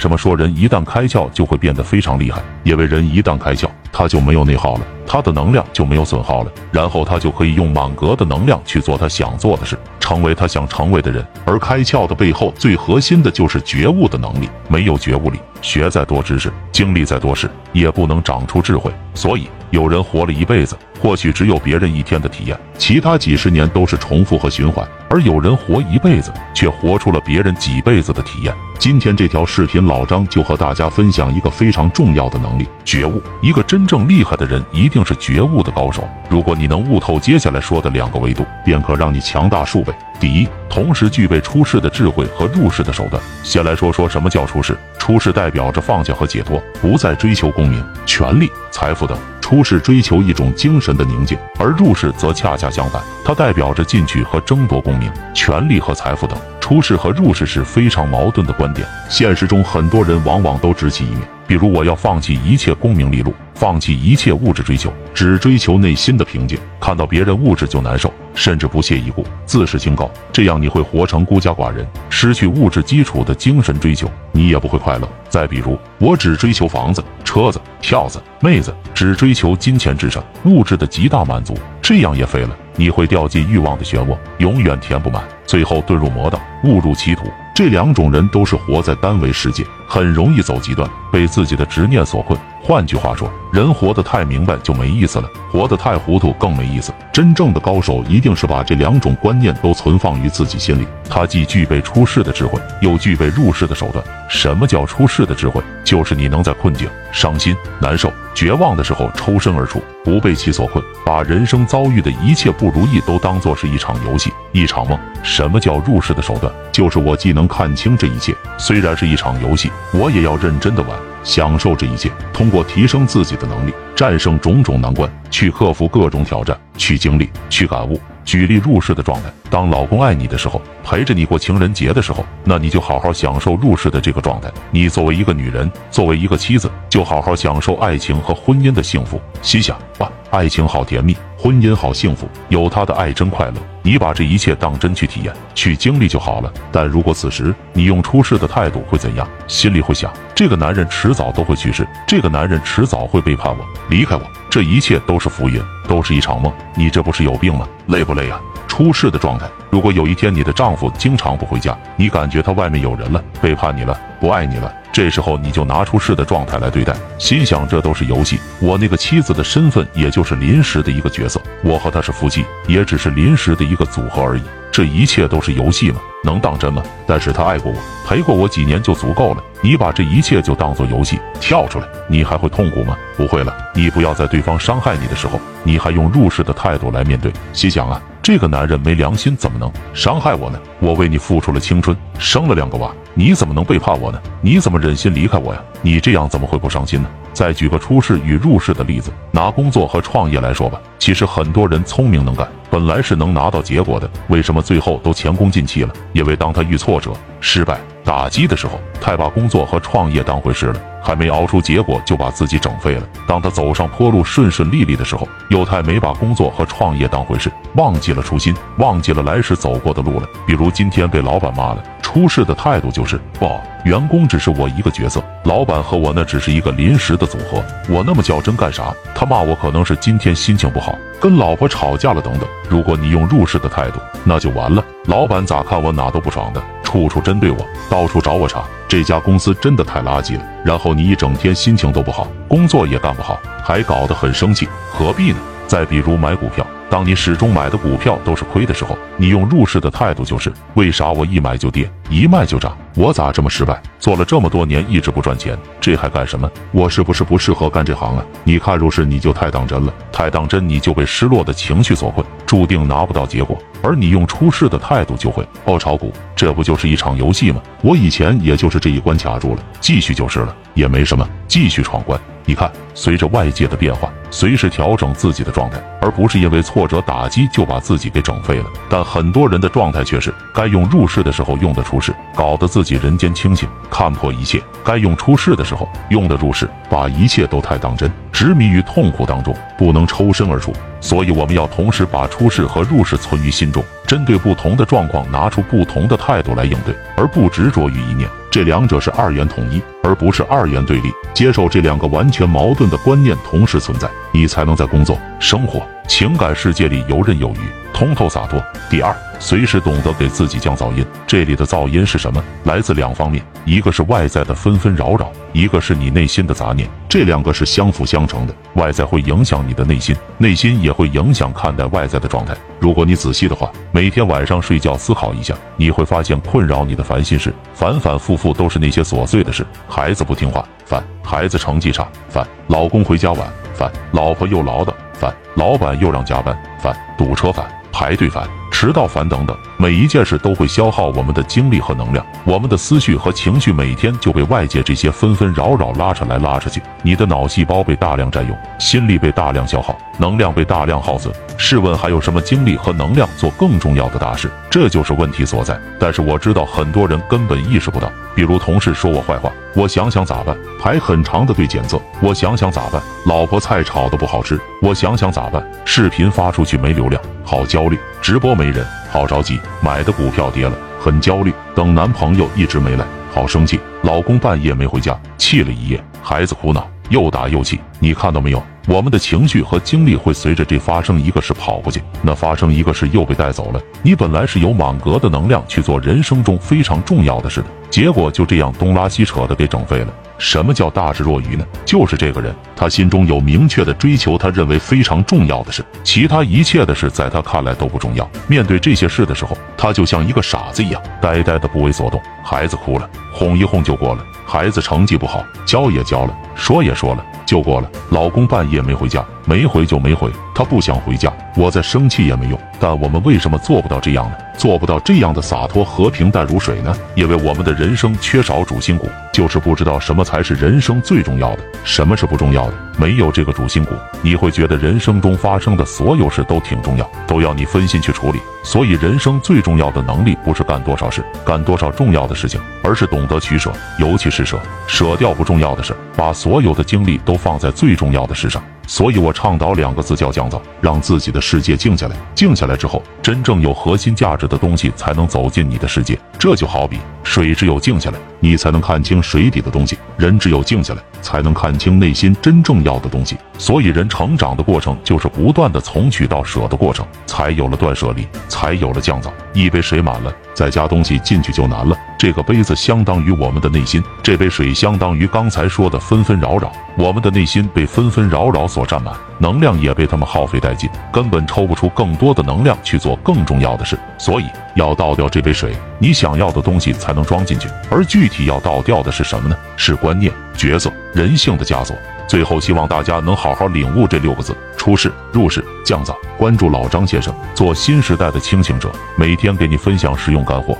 为什么说人一旦开窍就会变得非常厉害？因为人一旦开窍，他就没有内耗了，他的能量就没有损耗了，然后他就可以用满格的能量去做他想做的事，成为他想成为的人。而开窍的背后最核心的就是觉悟的能力，没有觉悟力，学再多知识，经历再多事，也不能长出智慧。所以，有人活了一辈子，或许只有别人一天的体验，其他几十年都是重复和循环；而有人活一辈子，却活出了别人几辈子的体验。今天这条视频，老张就和大家分享一个非常重要的能力——觉悟。一个真正厉害的人，一定是觉悟的高手。如果你能悟透接下来说的两个维度，便可让你强大数倍。第一，同时具备出世的智慧和入世的手段。先来说说什么叫出世。出世代表着放下和解脱，不再追求功名、权力、财富等。出世追求一种精神的宁静，而入世则恰恰相反，它代表着进取和争夺功名、权力和财富等。出世和入世是非常矛盾的观点。现实中，很多人往往都只起一面。比如，我要放弃一切功名利禄，放弃一切物质追求，只追求内心的平静。看到别人物质就难受，甚至不屑一顾，自视清高。这样你会活成孤家寡人，失去物质基础的精神追求，你也不会快乐。再比如，我只追求房子、车子、票子、妹子，只追求金钱至上，物质的极大满足，这样也废了。你会掉进欲望的漩涡，永远填不满，最后遁入魔道，误入歧途。这两种人都是活在单维世界，很容易走极端，被自己的执念所困。换句话说，人活得太明白就没意思了，活得太糊涂更没意思。真正的高手一定是把这两种观念都存放于自己心里，他既具备出世的智慧，又具备入世的手段。什么叫出世的智慧？就是你能在困境、伤心、难受、绝望的时候抽身而出，不被其所困，把人生遭遇的一切不如意都当作是一场游戏、一场梦。什么叫入世的手段？就是我既能看清这一切，虽然是一场游戏，我也要认真的玩。享受这一切，通过提升自己的能力，战胜种种难关，去克服各种挑战，去经历，去感悟。举例入世的状态，当老公爱你的时候，陪着你过情人节的时候，那你就好好享受入世的这个状态。你作为一个女人，作为一个妻子，就好好享受爱情和婚姻的幸福。心想哇，爱情好甜蜜，婚姻好幸福，有他的爱真快乐。你把这一切当真去体验、去经历就好了。但如果此时你用出世的态度会怎样？心里会想，这个男人迟早都会去世，这个男人迟早会背叛我、离开我，这一切都是浮云，都是一场梦。你这不是有病吗？累不累啊？出世的状态。如果有一天你的丈夫经常不回家，你感觉他外面有人了，背叛你了，不爱你了。这时候你就拿出世的状态来对待，心想这都是游戏，我那个妻子的身份也就是临时的一个角色，我和她是夫妻，也只是临时的一个组合而已，这一切都是游戏吗？能当真吗？但是他爱过我，陪过我几年就足够了。你把这一切就当做游戏，跳出来，你还会痛苦吗？不会了。你不要在对方伤害你的时候，你还用入世的态度来面对。心想啊，这个男人没良心，怎么能伤害我呢？我为你付出了青春，生了两个娃，你怎么能背叛我呢？你怎么忍心离开我呀？你这样怎么会不伤心呢？再举个出世与入世的例子，拿工作和创业来说吧。其实很多人聪明能干。本来是能拿到结果的，为什么最后都前功尽弃了？因为当他遇挫折、失败、打击的时候，太把工作和创业当回事了，还没熬出结果就把自己整废了。当他走上坡路顺顺利利的时候，又太没把工作和创业当回事，忘记了初心，忘记了来时走过的路了。比如今天被老板骂了，出事的态度就是不。员工只是我一个角色，老板和我那只是一个临时的组合。我那么较真干啥？他骂我可能是今天心情不好，跟老婆吵架了等等。如果你用入世的态度，那就完了。老板咋看我哪都不爽的，处处针对我，到处找我茬。这家公司真的太垃圾了。然后你一整天心情都不好，工作也干不好，还搞得很生气，何必呢？再比如买股票。当你始终买的股票都是亏的时候，你用入市的态度就是：为啥我一买就跌，一卖就涨？我咋这么失败？做了这么多年一直不赚钱，这还干什么？我是不是不适合干这行啊？你看入市你就太当真了，太当真你就被失落的情绪所困，注定拿不到结果。而你用出世的态度就会哦，炒股，这不就是一场游戏吗？我以前也就是这一关卡住了，继续就是了，也没什么，继续闯关。你看，随着外界的变化，随时调整自己的状态，而不是因为挫折打击就把自己给整废了。但很多人的状态却是，该用入世的时候用的出世，搞得自己人间清醒，看破一切；该用出世的时候用的入世，把一切都太当真，执迷于痛苦当中，不能抽身而出。所以我们要同时把出世和入世存于心中，针对不同的状况拿出不同的态度来应对，而不执着于一念。这两者是二元统一，而不是二元对立。接受这两个完全矛盾的观念同时存在，你才能在工作、生活、情感世界里游刃有余。通透洒脱。第二，随时懂得给自己降噪音。这里的噪音是什么？来自两方面，一个是外在的纷纷扰扰，一个是你内心的杂念。这两个是相辅相成的。外在会影响你的内心，内心也会影响看待外在的状态。如果你仔细的话，每天晚上睡觉思考一下，你会发现困扰你的烦心事，反反复复都是那些琐碎的事：孩子不听话，烦；孩子成绩差，烦；老公回家晚，烦；老婆又唠叨，烦；老板又让加班，烦；堵车烦。排队烦、迟到烦等等，每一件事都会消耗我们的精力和能量，我们的思绪和情绪每天就被外界这些纷纷扰扰拉扯来拉扯去，你的脑细胞被大量占用，心力被大量消耗，能量被大量耗损。试问还有什么精力和能量做更重要的大事？这就是问题所在。但是我知道很多人根本意识不到，比如同事说我坏话，我想想咋办？排很长的队检测，我想想咋办？老婆菜炒的不好吃，我想想咋办？视频发出去没流量。好焦虑，直播没人，好着急，买的股票跌了，很焦虑，等男朋友一直没来，好生气，老公半夜没回家，气了一夜，孩子哭闹，又打又气，你看到没有？我们的情绪和精力会随着这发生一个事跑过去，那发生一个事又被带走了。你本来是有满格的能量去做人生中非常重要的事的，结果就这样东拉西扯的给整废了。什么叫大智若愚呢？就是这个人，他心中有明确的追求，他认为非常重要的事，其他一切的事在他看来都不重要。面对这些事的时候，他就像一个傻子一样，呆呆的不为所动。孩子哭了，哄一哄就过了；孩子成绩不好，教也教了，说也说了，就过了。老公半夜没回家，没回就没回，他不想回家，我再生气也没用。但我们为什么做不到这样呢？做不到这样的洒脱、和平、淡如水呢？因为我们的人生缺少主心骨，就是不知道什么才是人生最重要的，什么是不重要的。没有这个主心骨，你会觉得人生中发生的所有事都挺重要，都要你分心去处理。所以，人生最重要的能力不是干多少事、干多少重要的事情，而是懂得取舍，尤其是舍，舍掉不重要的事，把所有的精力都放在最重要的事上。所以我倡导两个字叫降噪，让自己的世界静下来。静下来之后，真正有核心价值的东西才能走进你的世界。这就好比水，只有静下来，你才能看清水底的东西；人只有静下来，才能看清内心真正要的东西。所以，人成长的过程就是不断的从取到舍的过程，才有了断舍离，才有了降噪。一杯水满了，再加东西进去就难了。这个杯子相当于我们的内心，这杯水相当于刚才说的纷纷扰扰。我们的内心被纷纷扰扰所占满，能量也被他们耗费殆尽，根本抽不出更多的能量去做更重要的事。所以要倒掉这杯水，你想要的东西才能装进去。而具体要倒掉的是什么呢？是观念、角色、人性的枷锁。最后，希望大家能好好领悟这六个字：出世、入世、降噪。关注老张先生，做新时代的清醒者，每天给你分享实用干货。